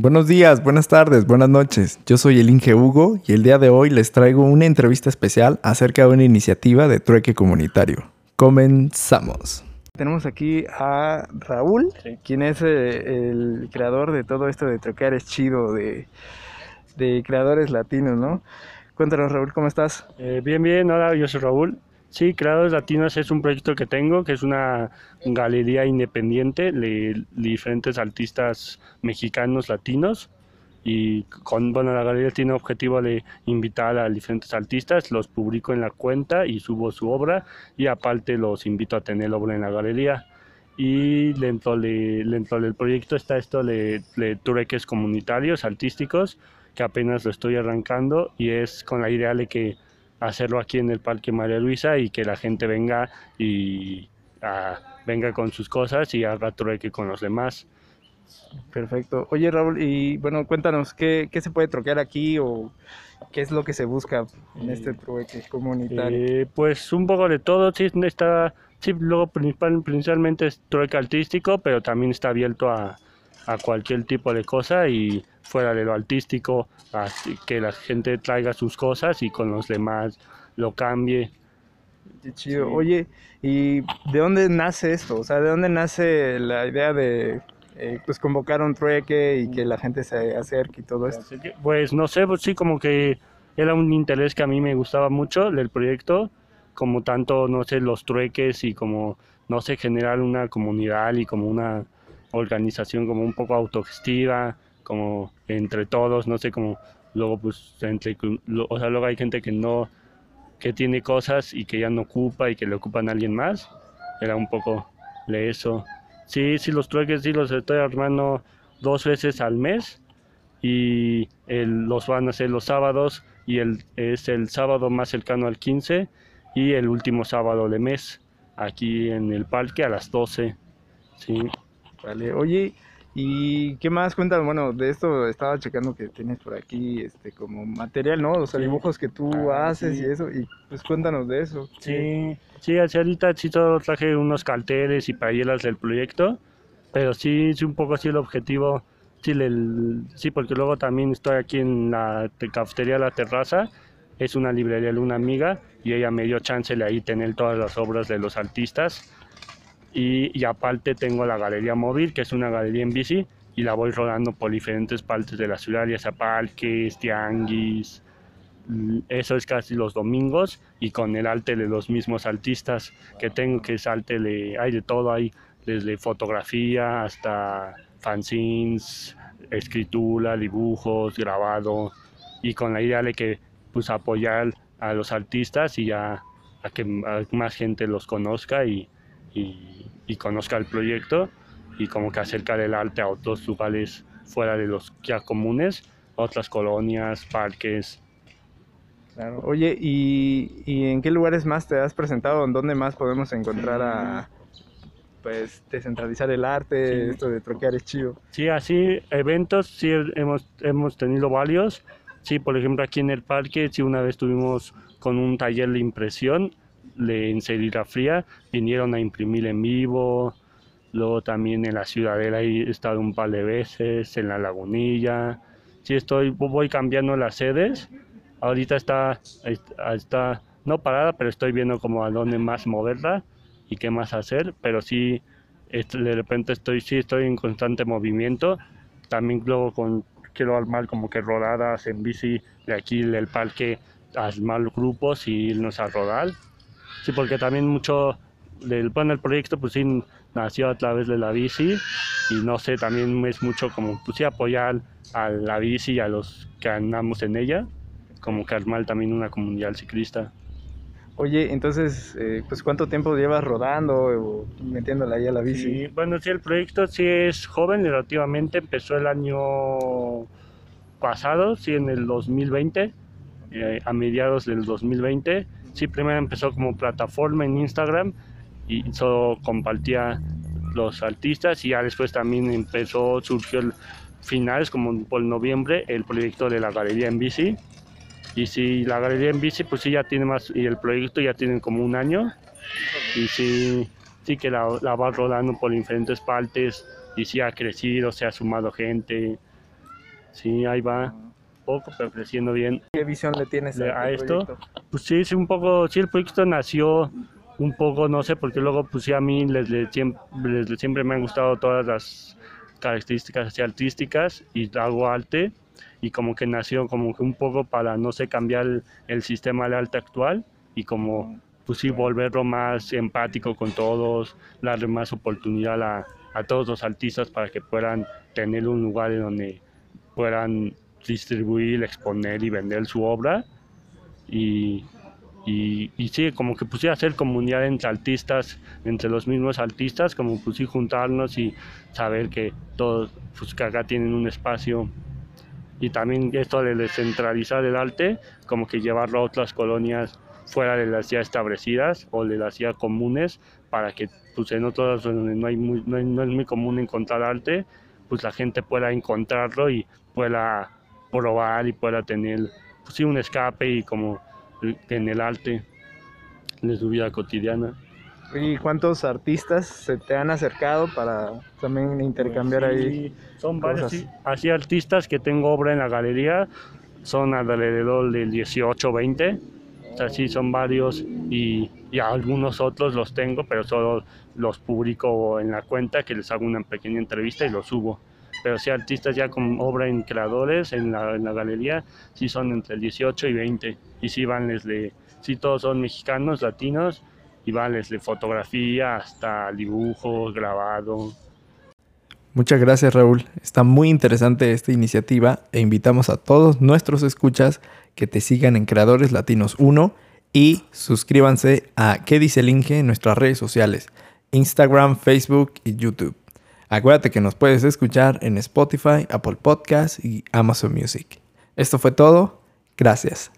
Buenos días, buenas tardes, buenas noches. Yo soy el Inge Hugo y el día de hoy les traigo una entrevista especial acerca de una iniciativa de trueque comunitario. Comenzamos. Tenemos aquí a Raúl, quien es eh, el creador de todo esto de truquear es chido, de, de creadores latinos, ¿no? Cuéntanos, Raúl, ¿cómo estás? Eh, bien, bien, hola, yo soy Raúl. Sí, Creadores Latinos es un proyecto que tengo, que es una galería independiente de diferentes artistas mexicanos latinos. Y con, bueno, la galería tiene objetivo de invitar a diferentes artistas, los publico en la cuenta y subo su obra y aparte los invito a tener obra en la galería. Y dentro, de, dentro del proyecto está esto de, de trueques comunitarios, artísticos, que apenas lo estoy arrancando y es con la idea de que hacerlo aquí en el Parque María Luisa y que la gente venga y ah, venga con sus cosas y haga trueque con los demás. Perfecto. Oye Raúl, y bueno, cuéntanos, ¿qué, qué se puede troquear aquí o qué es lo que se busca en este trueque comunitario? Eh, pues un poco de todo, sí, está, sí, luego principal, principalmente es trueque artístico, pero también está abierto a, a cualquier tipo de cosa y fuera de lo artístico, que la gente traiga sus cosas y con los demás lo cambie. Qué chido. Oye, ¿y de dónde nace esto? O sea, ¿de dónde nace la idea de eh, pues convocar un trueque y que la gente se acerque y todo esto? Pues no sé, pues sí, como que era un interés que a mí me gustaba mucho del proyecto, como tanto, no sé, los trueques y como, no sé, generar una comunidad y como una organización como un poco autogestiva, como entre todos, no sé, como luego pues entre, o sea, luego hay gente que no, que tiene cosas y que ya no ocupa y que le ocupan a alguien más, era un poco de eso. Sí, sí, los trueques sí los estoy armando dos veces al mes y los van a hacer los sábados y el, es el sábado más cercano al 15 y el último sábado de mes aquí en el parque a las 12. Sí. Vale, oye, ¿y qué más cuentas? Bueno, de esto estaba checando que tienes por aquí este como material, ¿no? O sea, dibujos que tú ah, haces y eso, y pues cuéntanos de eso. Sí, sí, hacia ahorita sí todo traje unos carteles y payelas del proyecto, pero sí, sí un poco así el objetivo, sí, el, sí, porque luego también estoy aquí en la cafetería La Terraza, es una librería de una amiga y ella me dio chance de ahí tener todas las obras de los artistas y, aparte tengo la galería móvil, que es una galería en bici, y la voy rodando por diferentes partes de la ciudad, ya sea parques, tianguis, mm, eso es casi los domingos y con el arte de los mismos artistas que tengo, que es arte de, hay de todo, hay desde fotografía hasta fanzines, escritura, dibujos, grabado y con la idea de que pues apoyar a los artistas y ya a que más gente los conozca y, y, conozca el proyecto y como que acercar el arte a otros lugares fuera de los ya comunes, otras colonias, parques. Claro. Oye, ¿y, ¿y, en qué lugares más te has presentado? ¿En dónde más podemos encontrar a pues descentralizar el arte, esto de troquear es chido? Sí, así eventos sí hemos, hemos tenido varios. Sí, por ejemplo aquí en el parque sí una vez tuvimos con un taller de impresión de fría vinieron a imprimir en vivo, luego también en la Ciudadela he estado un par de veces, en la Lagunilla, sí estoy, voy cambiando las sedes, ahorita está, está no parada, pero estoy viendo como a dónde más moverla y qué más hacer, pero sí, de repente estoy, sí estoy en constante movimiento, también luego con, quiero armar como que rodadas en bici de aquí del parque, armar grupos y irnos a rodar Sí, porque también mucho del bueno, el proyecto pues sí nació a través de la bici y no sé, también es mucho como pues sí apoyar a la bici y a los que andamos en ella, como que armar también una comunidad ciclista. Oye, entonces, eh, pues ¿cuánto tiempo llevas rodando o metiéndola ahí a la bici? Sí, bueno, sí, el proyecto sí es joven relativamente, empezó el año pasado, sí, en el 2020, eh, a mediados del 2020 Sí, primero empezó como plataforma en Instagram y eso compartía los artistas y ya después también empezó, surgió el finales como por noviembre el proyecto de la galería en bici. Y si la galería en bici pues sí ya tiene más y el proyecto ya tiene como un año. Y sí, sí que la, la va rodando por diferentes partes y sí ha crecido, se ha sumado gente. Sí, ahí va. Poco, pero creciendo bien. ¿Qué visión le tienes a, a esto? proyecto? Pues sí, sí, un poco, sí, el proyecto nació un poco, no sé, porque luego, pues sí, a mí les, les siempre, les- les- siempre me han gustado todas las características así artísticas y hago arte y como que nació como que un poco para, no sé, cambiar el, el sistema de arte actual y como, pues sí, volverlo más empático con todos, darle más oportunidad a, a todos los artistas para que puedan tener un lugar en donde puedan distribuir, exponer y vender su obra. Y, y, y sí, como que sí, hacer comunidad entre artistas, entre los mismos artistas, como pues sí juntarnos y saber que todos, pues que acá tienen un espacio. Y también esto de descentralizar el arte, como que llevarlo a otras colonias fuera de las ya establecidas o de las ya comunes, para que pues en otros donde no, hay muy, no, hay- no es muy común encontrar arte, pues la gente pueda encontrarlo y pueda probar y pueda tener pues sí, un escape y como en el arte de su vida cotidiana. ¿Y cuántos artistas se te han acercado para también intercambiar Pues ahí? sí, Son varios, cosas? Así artistas que tengo obra en la galería, son alrededor del 18 20. O sea, sí, son varios y, y algunos otros los tengo, pero solo los publico en la cuenta, que les hago una pequeña entrevista y los subo. Pero sí, artistas ya con obra en creadores en la, en la galería, sí son entre el 18 y 20. Y sí van desde, sí todos son mexicanos, latinos, y van desde fotografía hasta dibujos, grabado. Muchas gracias Raúl, está muy interesante esta iniciativa e invitamos a todos nuestros escuchas que te sigan en Creadores Latinos 1 y suscríbanse a ¿Qué dice el Inge? en nuestras redes sociales, Instagram, Facebook y YouTube. Acuérdate que nos puedes escuchar en Spotify, Apple Podcasts y Amazon Music. Esto fue todo, gracias.